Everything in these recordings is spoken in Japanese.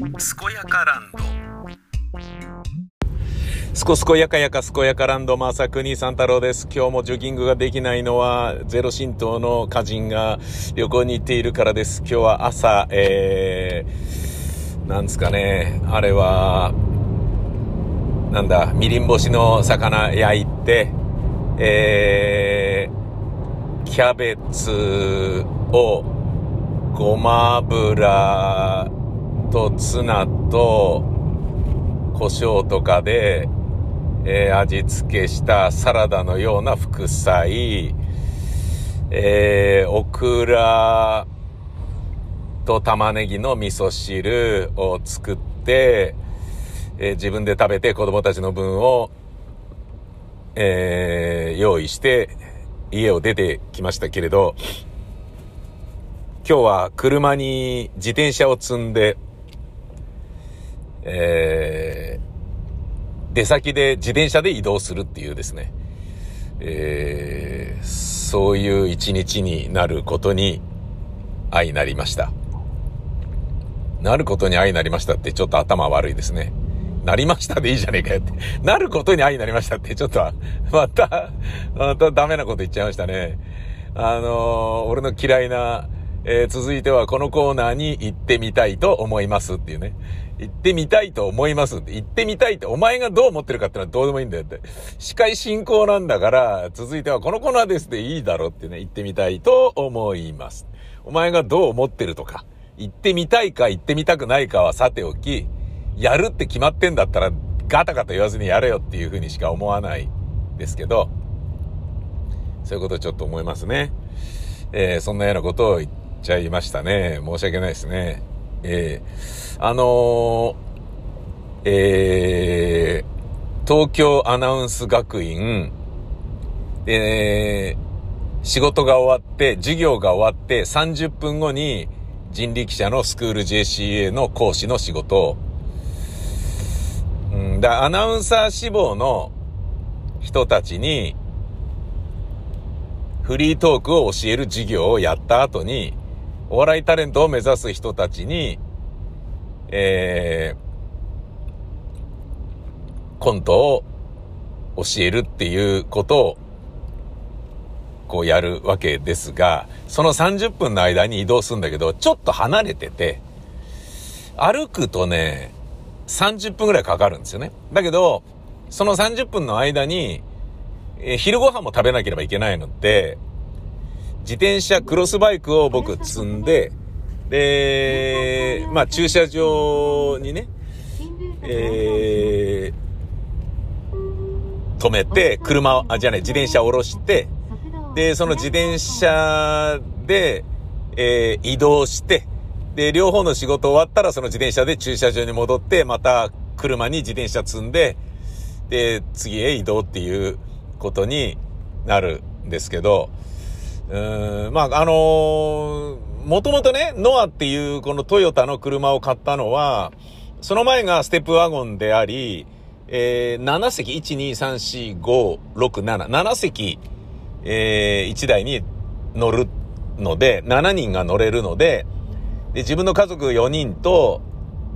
健やかランドすこすこやかやかすこやかランドまさくに三太郎です。今日もジョギングができないのはゼロ神道の歌人が旅行に行っているからです。今日は朝、えー、なんですかね、あれは、なんだ、みりん干しの魚焼いて、えー、キャベツをごま油とツナと胡椒とかで、えー、味付けしたサラダのような副菜、えー、オクラと玉ねぎの味噌汁を作って、えー、自分で食べて子供たちの分を、えー、用意して家を出てきましたけれど、今日は車に自転車を積んで、えー、出先で自転車で移動するっていうですね、えー、そういう一日になることに相なりました。なることに相なりましたってちょっと頭悪いですね。なりましたでいいじゃねえかよって。なることに相なりましたってちょっと、また、またダメなこと言っちゃいましたね。あのー、俺の嫌いな、えー、続いてはこのコーナーに行ってみたいと思いますっていうね。行ってみたいと思いますって。行ってみたいって、お前がどう思ってるかってのはどうでもいいんだよって。司会進行なんだから、続いてはこのコーナーですでいいだろってね、行ってみたいと思います。お前がどう思ってるとか、行ってみたいか行ってみたくないかはさておき、やるって決まってんだったら、ガタガタ言わずにやれよっていうふうにしか思わないですけど、そういうことをちょっと思いますね。えー、そんなようなことを言っちゃいましたね。申し訳ないですね。えー、あのー、えー、東京アナウンス学院、えー、仕事が終わって、授業が終わって30分後に人力車のスクール JCA の講師の仕事。を、うん、だアナウンサー志望の人たちに、フリートークを教える授業をやった後に、お笑いタレントを目指す人たちに、えー、コントを教えるっていうことを、こうやるわけですが、その30分の間に移動するんだけど、ちょっと離れてて、歩くとね、30分くらいかかるんですよね。だけど、その30分の間に、えー、昼ご飯も食べなければいけないので、自転車、クロスバイクを僕積んで、で、まあ駐車場にね、えー、止めて、車、あ、じゃない、自転車を下ろして、で、その自転車で、えー、移動して、で、両方の仕事終わったらその自転車で駐車場に戻って、また車に自転車積んで、で、次へ移動っていうことになるんですけど、うん、まあ、あのー、もともとね、ノアっていうこのトヨタの車を買ったのは、その前がステップワゴンであり、えー、7席、1、2、3、4、5、6、7、7席、えー、1台に乗るので、7人が乗れるので、で、自分の家族4人と、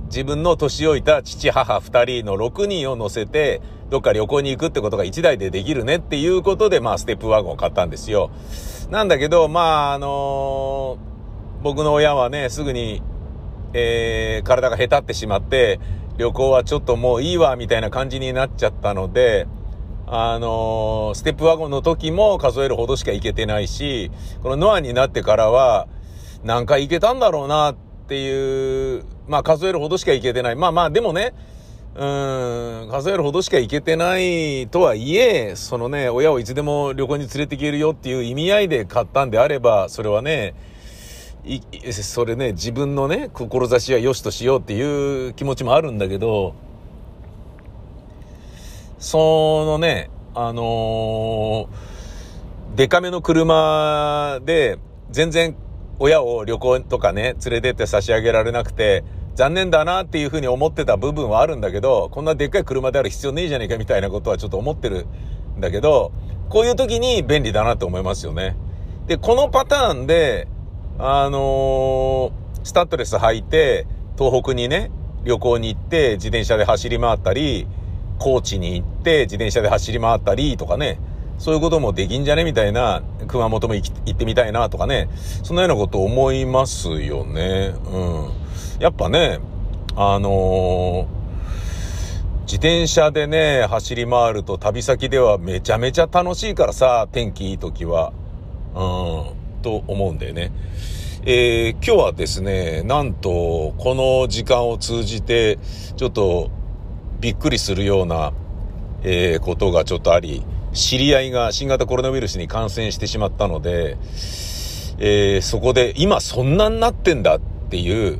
自分の年老いた父母2人の6人を乗せて、どっか旅行に行くってことが1台でできるねっていうことで、まあ、ステップワゴンを買ったんですよ。なんだけど、まあ、あのー、僕の親はね、すぐに、えー、体がへたってしまって、旅行はちょっともういいわ、みたいな感じになっちゃったので、あのー、ステップワゴンの時も数えるほどしか行けてないし、このノアになってからは、何回行けたんだろうなっていう、まあ数えるほどしか行けてない。まあまあ、でもね、うん、数えるほどしか行けてないとはいえ、そのね、親をいつでも旅行に連れて行けるよっていう意味合いで買ったんであれば、それはね、い、それね、自分のね、志は良しとしようっていう気持ちもあるんだけど、そのね、あのー、デカめの車で、全然親を旅行とかね、連れてって差し上げられなくて、残念だなっていうふうに思ってた部分はあるんだけど、こんなでっかい車である必要ねえじゃねえかみたいなことはちょっと思ってるんだけど、こういう時に便利だなと思いますよね。で、このパターンで、あのー、スタッドレス履いて、東北にね、旅行に行って自転車で走り回ったり、高知に行って自転車で走り回ったりとかね、そういうこともできんじゃねみたいな、熊本も行ってみたいなとかね、そんなようなこと思いますよね。うん。やっぱね、あのー、自転車でね、走り回ると旅先ではめちゃめちゃ楽しいからさ、天気いい時は。うん、と思うんだよね。えー、今日はですね、なんと、この時間を通じて、ちょっと、びっくりするような、えー、ことがちょっとあり、知り合いが新型コロナウイルスに感染してしまったので、えー、そこで今そんなになってんだっていう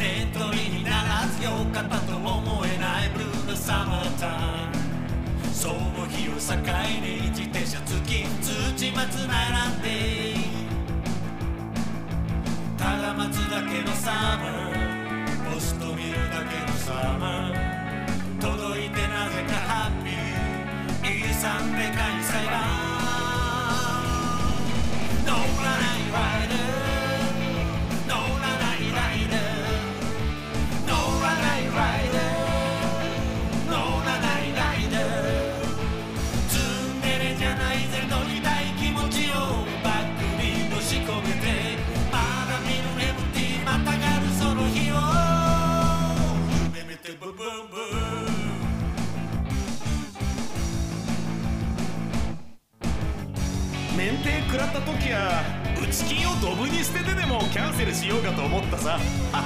メントリーにならずよかったと思えないブルーのサマータイムその日を境に自転車付き土松並んでただ待つだけのサマー。ポスト見るだけのサマー。届いてなぜかハッピー。イーサンで開催だ乗らないワイドセルしようかと思ったさ。だ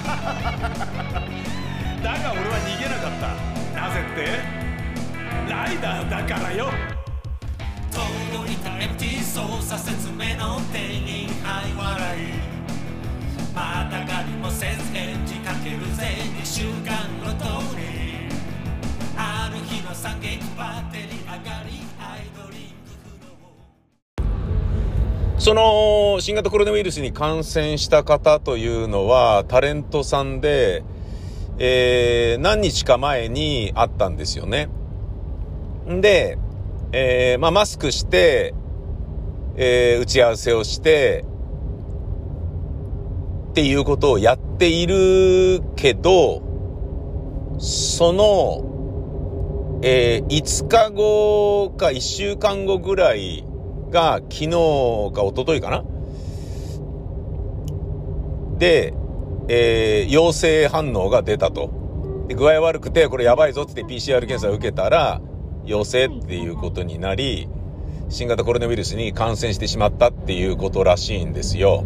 が俺は逃げなかった。なぜって？ライダーだからよ。その新型コロナウイルスに感染した方というのはタレントさんで、えー、何日か前に会ったんですよね。で、えー、まあ、マスクして、えー、打ち合わせをして、っていうことをやっているけど、その、えー、5日後か1週間後ぐらいが昨日か一昨日かな？で、えー、陽性反応が出たと。で具合悪くて、これやばいぞって PCR 検査を受けたら、陽性っていうことになり、新型コロナウイルスに感染してしまったっていうことらしいんですよ。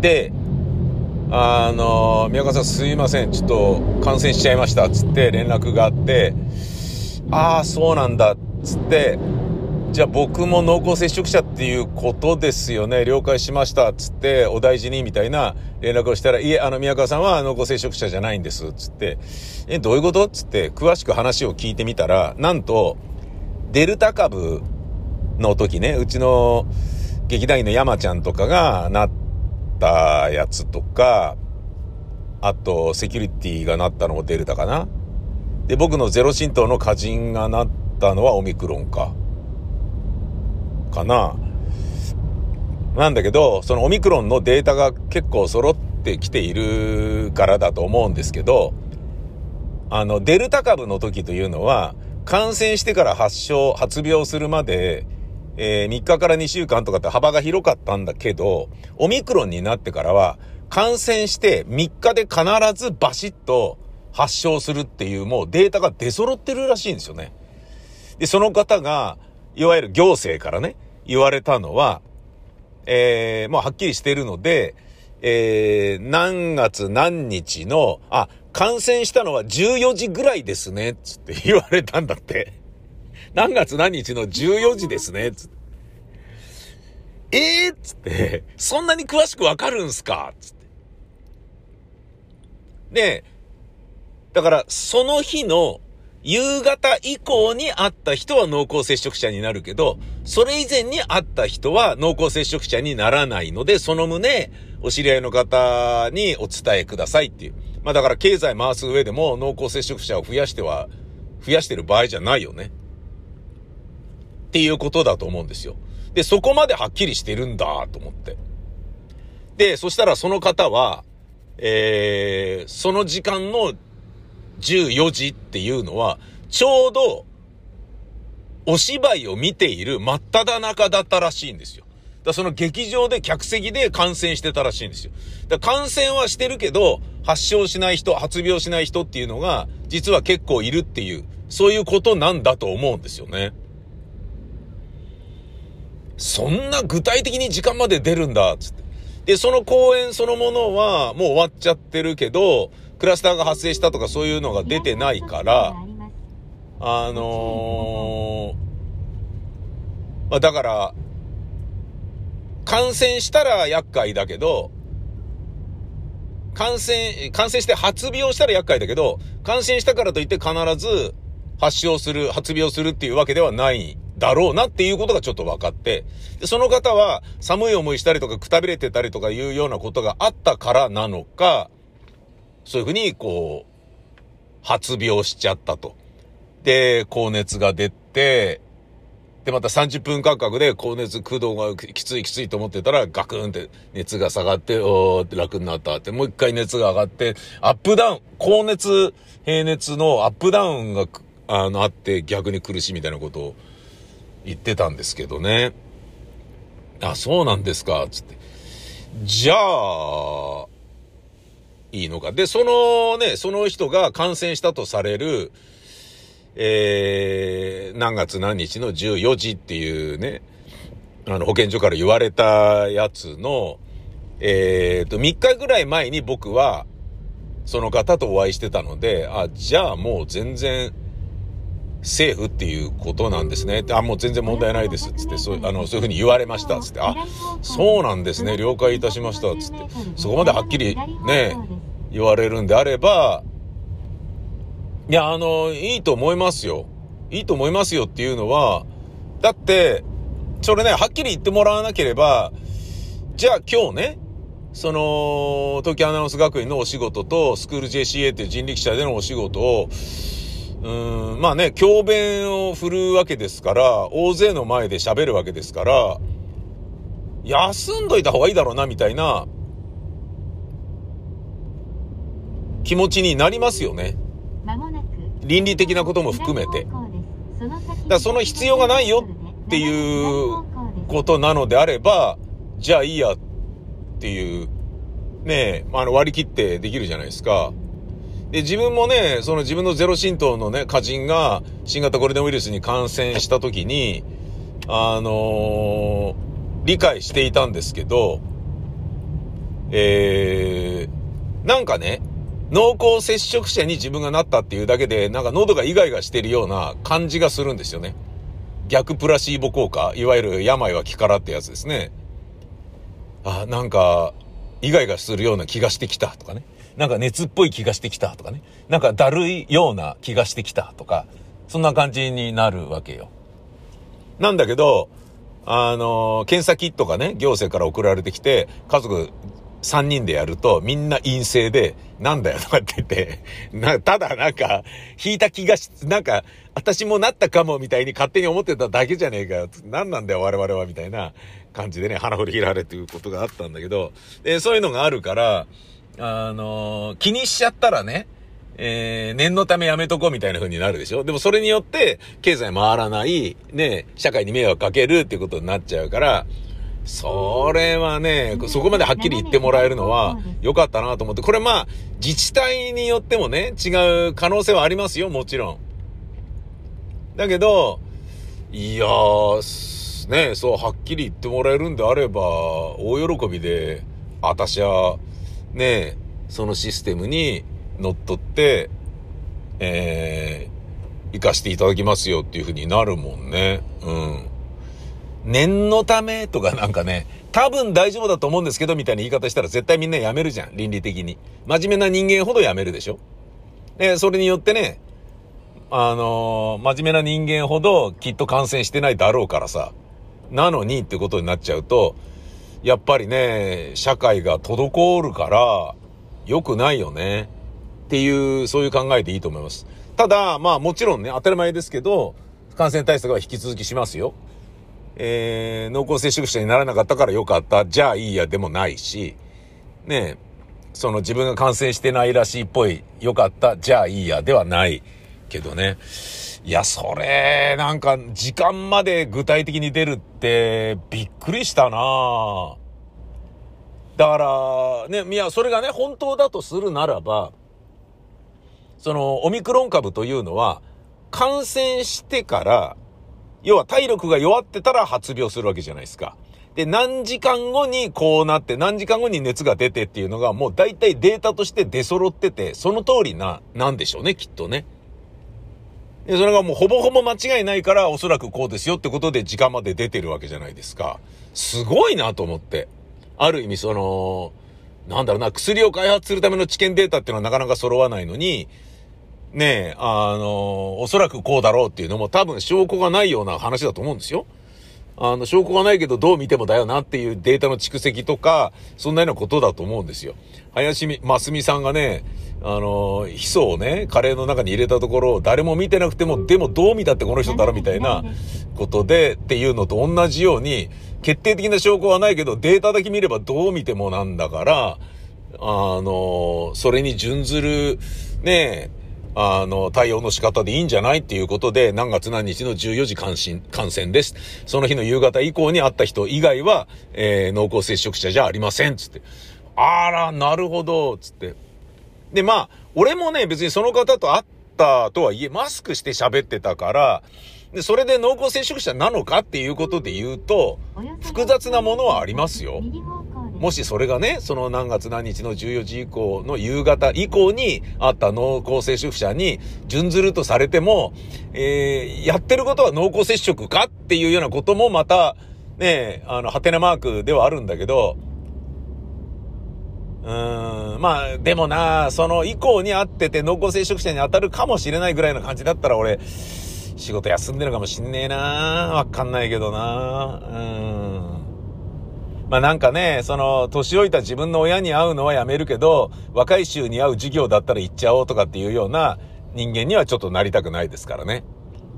で、あの、宮川さんすいません、ちょっと感染しちゃいましたっ、つって連絡があって、ああ、そうなんだっ、つって、じゃあ僕も濃厚接触者っていうことですよね。了解しました。つって、お大事にみたいな連絡をしたら、いえ、あの、宮川さんは濃厚接触者じゃないんです。つって、え、どういうこと？つって、詳しく話を聞いてみたら、なんと、デルタ株の時ね、うちの劇団員の山ちゃんとかがなったやつとか、あと、セキュリティがなったのもデルタかな。で、僕のゼロ神道の歌人がなったのはオミクロンか。かな。なんだけど、そのオミクロンのデータが結構揃ってきているからだと思うんですけど、あの、デルタ株の時というのは、感染してから発症、発病するまで、えー、3日から2週間とかって幅が広かったんだけど、オミクロンになってからは、感染して3日で必ずバシッと発症するっていうもうデータが出揃ってるらしいんですよね。で、その方が、いわゆる行政からね、言われたのは、えー、もうはっきりしているので、えー、何月何日の、あ、感染したのは14時ぐらいですね、つって言われたんだって。何月何日の14時ですね、つって。えー、つって、そんなに詳しくわかるんすか？つって。で、だから、その日の夕方以降に会った人は濃厚接触者になるけど、それ以前に会った人は濃厚接触者にならないので、その旨、お知り合いの方にお伝えくださいっていう。まあだから経済回す上でも濃厚接触者を増やしては、増やしてる場合じゃないよね。っていうことだと思うんですよ。で、そこまではっきりしてるんだと思って。で、そしたらその方は、えー、その時間の14時っていうのは、ちょうど、お芝居を見ている真っ只中だったらしいんですよ。だその劇場で客席で感染してたらしいんですよ。だ感染はしてるけど、発症しない人、発病しない人っていうのが、実は結構いるっていう、そういうことなんだと思うんですよね。そんな具体的に時間まで出るんだ、つって。で、その公演そのものはもう終わっちゃってるけど、クラスターが発生したとかそういうのが出てないから、あのー、まあ、だから、感染したら厄介だけど、感染、感染して発病したら厄介だけど、感染したからといって必ず発症する、発病するっていうわけではないだろうなっていうことがちょっと分かって、でその方は寒い思いしたりとかくたびれてたりとかいうようなことがあったからなのか、そういうふうに、こう、発病しちゃったと。で、高熱が出て、で、また30分間隔で高熱、空洞がきついきついと思ってたら、ガクンって熱が下がって、おーって楽になったって、もう一回熱が上がって、アップダウン、高熱、平熱のアップダウンが、あの、あって逆に苦しいみたいなことを言ってたんですけどね。あ、そうなんですか、つって。じゃあ、いいのか。で、そのね、その人が感染したとされる、えー、何月何日の14時っていうね、あの、保健所から言われたやつの、えーと、3日ぐらい前に僕は、その方とお会いしてたので、あ、じゃあもう全然、セーフっていうことなんですね。あ、もう全然問題ないです。つって、そう、あの、そういうふうに言われました。つって、あ、そうなんですね。了解いたしました。つって、そこまではっきりね、言われるんであれば、いや、あの、いいと思いますよ。いいと思いますよっていうのは、だって、それね、はっきり言ってもらわなければ、じゃあ今日ね、その、東京アナウンス学院のお仕事と、スクール JCA っていう人力車でのお仕事を、うん、まあね、教鞭を振るうわけですから、大勢の前で喋るわけですから、休んどいた方がいいだろうな、みたいな、気持ちになりますよね。倫理的なことも含めて。だからその必要がないよっていうことなのであれば、じゃあいいやっていう、ねえ、あの割り切ってできるじゃないですか。で、自分もね、その自分のゼロ神道のね、歌人が新型コロナウイルスに感染した時に、あのー、理解していたんですけど、えー、なんかね、濃厚接触者に自分がなったっていうだけで、なんか喉がイガイガしてるような感じがするんですよね。逆プラシーボ効果、いわゆる病は気からってやつですね。あ、なんか、イガイガするような気がしてきたとかね。なんか熱っぽい気がしてきたとかね。なんかだるいような気がしてきたとか、そんな感じになるわけよ。なんだけど、あの、検査キットがね、行政から送られてきて、家族3人でやるとみんな陰性で、なんだよとかって言って、な、ただなんか、引いた気がし、なんか、私もなったかもみたいに勝手に思ってただけじゃねえかよ。何なんだよ我々はみたいな感じでね、花振り切られっていうことがあったんだけど、で、そういうのがあるから、あのー、気にしちゃったらね、えー、念のためやめとこうみたいな風になるでしょでもそれによって、経済回らない、ね、社会に迷惑かけるっていうことになっちゃうから、それはね、そこまではっきり言ってもらえるのは良かったなと思って、これまあ、自治体によってもね、違う可能性はありますよ、もちろん。だけど、いやー、ね、そう、はっきり言ってもらえるんであれば、大喜びで、私は、ね、そのシステムに乗っ取って、えー、行かしていただきますよっていうふうになるもんね。うん。念のためとかなんかね、多分大丈夫だと思うんですけど、みたいな言い方したら絶対みんな辞めるじゃん、倫理的に。真面目な人間ほど辞めるでしょ。で、それによってね、あのー、真面目な人間ほどきっと感染してないだろうからさ。なのにってことになっちゃうと、やっぱりね、社会が滞るから、良くないよね。っていう、そういう考えでいいと思います。ただ、まあもちろんね、当たり前ですけど、感染対策は引き続きしますよ。えー、濃厚接触者にならなかったから良かった、じゃあいいやでもないし、ねその自分が感染してないらしいっぽい、良かった、じゃあいいやではないけどね。いや、それ、なんか、時間まで具体的に出るって、びっくりしたな。だから、ね、いや、それがね、本当だとするならば、その、オミクロン株というのは、感染してから、要は体力が弱ってたら発病するわけじゃないですか。で、何時間後にこうなって、何時間後に熱が出てっていうのがもう大体データとして出揃ってて、その通りな、なんでしょうね、きっとね。で、それがもうほぼほぼ間違いないから、おそらくこうですよってことで時間まで出てるわけじゃないですか。すごいなと思って。ある意味その、なんだろうな、薬を開発するための治験データっていうのはなかなか揃わないのに、ねえ、あの、おそらくこうだろうっていうのも多分証拠がないような話だと思うんですよ。あの、証拠がないけどどう見てもだよなっていうデータの蓄積とか、そんなようなことだと思うんですよ。林真澄さんがね、あの、ヒ素をね、カレーの中に入れたところ、誰も見てなくても、でもどう見たってこの人だろみたいなことで、っていうのと同じように、決定的な証拠はないけど、データだけ見ればどう見てもなんだから、あの、それに準ずる、ねえあの、対応の仕方でいいんじゃないっていうことで、何月何日の14時感染、感染です。その日の夕方以降に会った人以外は、えー、濃厚接触者じゃありません。つって。あら、なるほど。つって。で、まあ、俺もね、別にその方と会ったとはいえ、マスクして喋ってたから、で、それで濃厚接触者なのかっていうことで言うと、複雑なものはありますよ。もしそれがね、その何月何日の14時以降の夕方以降にあった濃厚接触者に準ずるとされても、えー、やってることは濃厚接触かっていうようなこともまた、ね、あの、ハテナマークではあるんだけど、うーん、まあ、でもな、その以降に会ってて濃厚接触者に当たるかもしれないぐらいの感じだったら俺、仕事休んでるかもしんねえなわかんないけどなうん。まあなんかね、その、年老いた自分の親に会うのはやめるけど、若い衆に会う授業だったら行っちゃおうとかっていうような人間にはちょっとなりたくないですからね。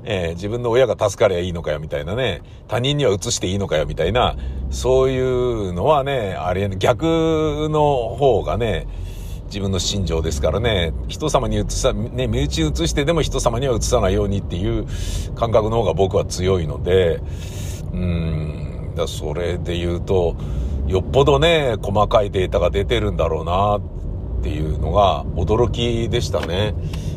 えー、自分の親が助かりゃいいのかよみたいなね、他人には移していいのかよみたいな、そういうのはね、あれ、逆の方がね、自分の心情ですからね、人様に移さ、ね、身内移してでも人様には移さないようにっていう感覚の方が僕は強いので、うん、だそれで言うと、よっぽどね、細かいデータが出てるんだろうなっていうのが驚きでしたね。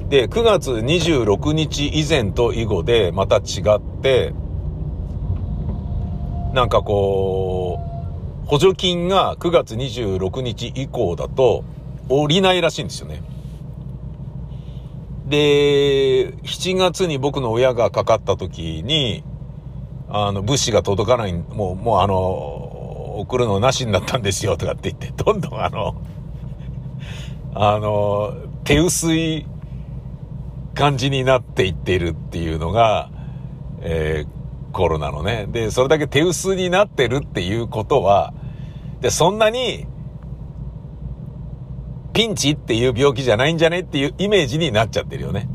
で、9月26日以前と以後でまた違って、なんかこう、補助金が9月26日以降だと降りないらしいんですよね。で、7月に僕の親がかかった時に、あの、物資が届かない、もう、もうあの、送るのなしになったんですよとかって言って、どんどんあの、あの、手薄い感じになっていっているっていうのが、えー、コロナのね。で、それだけ手薄になってるっていうことは、で、そんなに、ピンチっていう病気じゃないんじゃねっていうイメージになっちゃってるよね。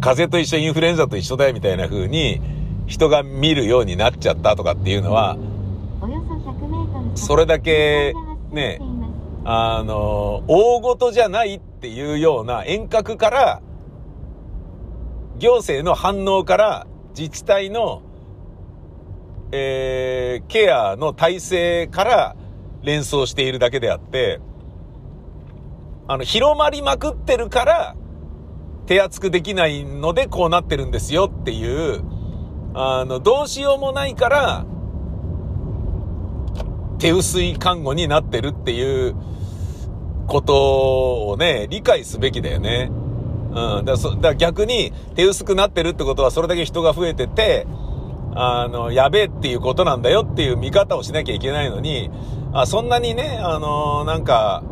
風邪と一緒、インフルエンザと一緒だよみたいな風に、人が見るようになっちゃったとかっていうのは、それだけね、あの、大事じゃないっていうような遠隔から、行政の反応から自治体の、えー、ケアの体制から連想しているだけであって、あの、広まりまくってるから、手厚くできないのでこうなってるんですよっていう、あの、どうしようもないから、手薄い看護になってるっていうことをね、理解すべきだよね。うん。だから逆に手薄くなってるってことはそれだけ人が増えてて、あの、やべえっていうことなんだよっていう見方をしなきゃいけないのに、あそんなにね、あのなんか、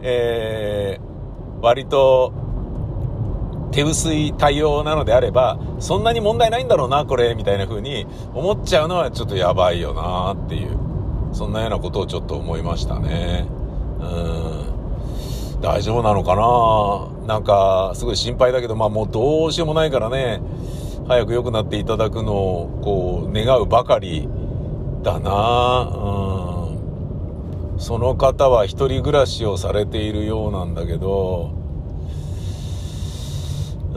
えー、割と、手薄い対応なのであれば、そんなに問題ないんだろうな、これ、みたいな風に思っちゃうのはちょっとやばいよなっていう、そんなようなことをちょっと思いましたね。うん。大丈夫なのかな？なんか、すごい心配だけど、まあもうどうしようもないからね、早く良くなっていただくのを、こう、願うばかりだなうん。その方は一人暮らしをされているようなんだけど、う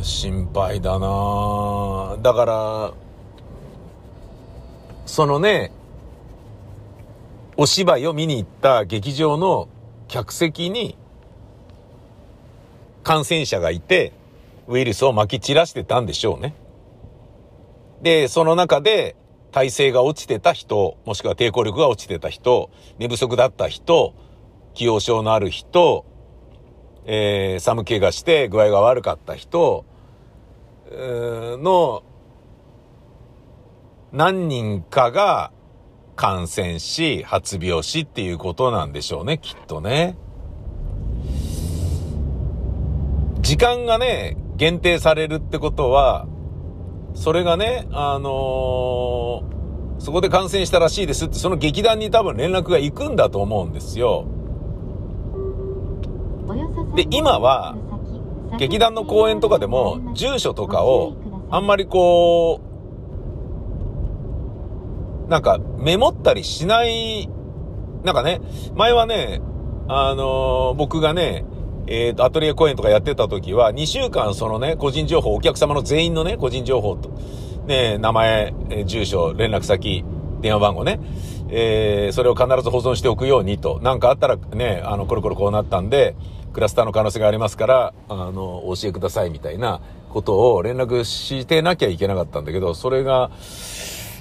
ん、心配だなだから、そのね、お芝居を見に行った劇場の客席に感染者がいて、ウイルスを撒き散らしてたんでしょうね。で、その中で体勢が落ちてた人、もしくは抵抗力が落ちてた人、寝不足だった人、気応症のある人、えー、寒気がして具合が悪かった人の何人かが感染し、発病しっていうことなんでしょうね、きっとね。時間がね、限定されるってことは、それがね、あのー、そこで感染したらしいですって、その劇団に多分連絡が行くんだと思うんですよ。で、今は、劇団の公演とかでも、住所とかを、あんまりこう、なんか、メモったりしない、なんかね、前はね、あのー、僕がね、えっ、ー、と、アトリエ公演とかやってた時は、2週間そのね、個人情報、お客様の全員のね、個人情報と、ね、名前、住所、連絡先、電話番号ね、えー、それを必ず保存しておくようにと。なんかあったらね、あの、コロコロこうなったんで、クラスターの可能性がありますから、あの、お教えくださいみたいなことを連絡してなきゃいけなかったんだけど、それが、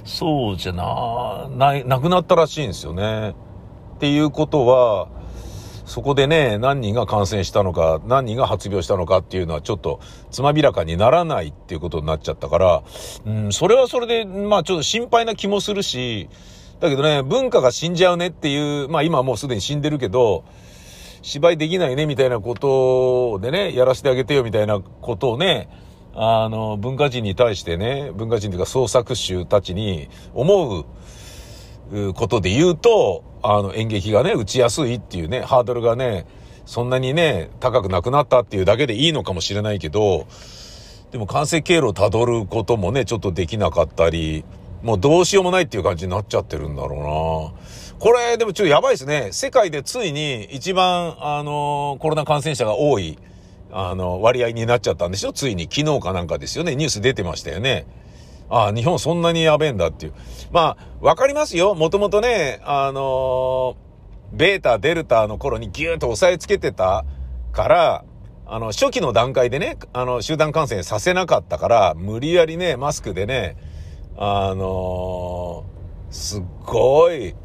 そうじゃな、ない、なくなったらしいんですよね。っていうことは、そこでね、何人が感染したのか、何人が発病したのかっていうのはちょっとつまびらかにならないっていうことになっちゃったから、うん、それはそれで、まあちょっと心配な気もするし、だけどね、文化が死んじゃうねっていう、まあ今はもうすでに死んでるけど、芝居できないねみたいなことでね、やらせてあげてよみたいなことをね、あの、文化人に対してね、文化人というか創作集たちに思うことで言うと、あの、演劇がね、打ちやすいっていうね、ハードルがね、そんなにね、高くなくなったっていうだけでいいのかもしれないけど、でも感染経路をたどることもね、ちょっとできなかったり、もうどうしようもないっていう感じになっちゃってるんだろうな。これ、でもちょっとやばいですね。世界でついに一番、あの、コロナ感染者が多い、あの、割合になっちゃったんでしょ？ついに。昨日かなんかですよね。ニュース出てましたよね。ああ、日本そんなにやべえんだっていう。まあ、わかりますよ。もともとね、あのベータ、デルタの頃にギューッと押さえつけてたから、あの、初期の段階でね、あの、集団感染させなかったから、無理やりね、マスクでね、あのすっごい、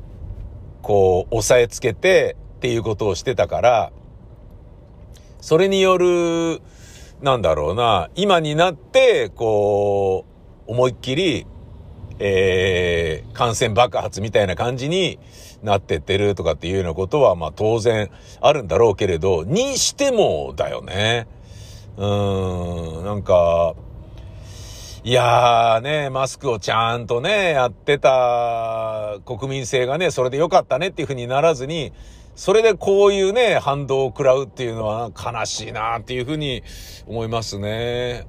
こう、押さえつけてっていうことをしてたから、それによる、なんだろうな、今になって、こう、思いっきり、えー、感染爆発みたいな感じになってってるとかっていうようなことは、まあ当然あるんだろうけれど、にしてもだよね。うーん、なんか、いやーね、マスクをちゃんとね、やってた国民性がね、それで良かったねっていうふうにならずに、それでこういうね、反動を食らうっていうのは悲しいなっていうふうに思いますね。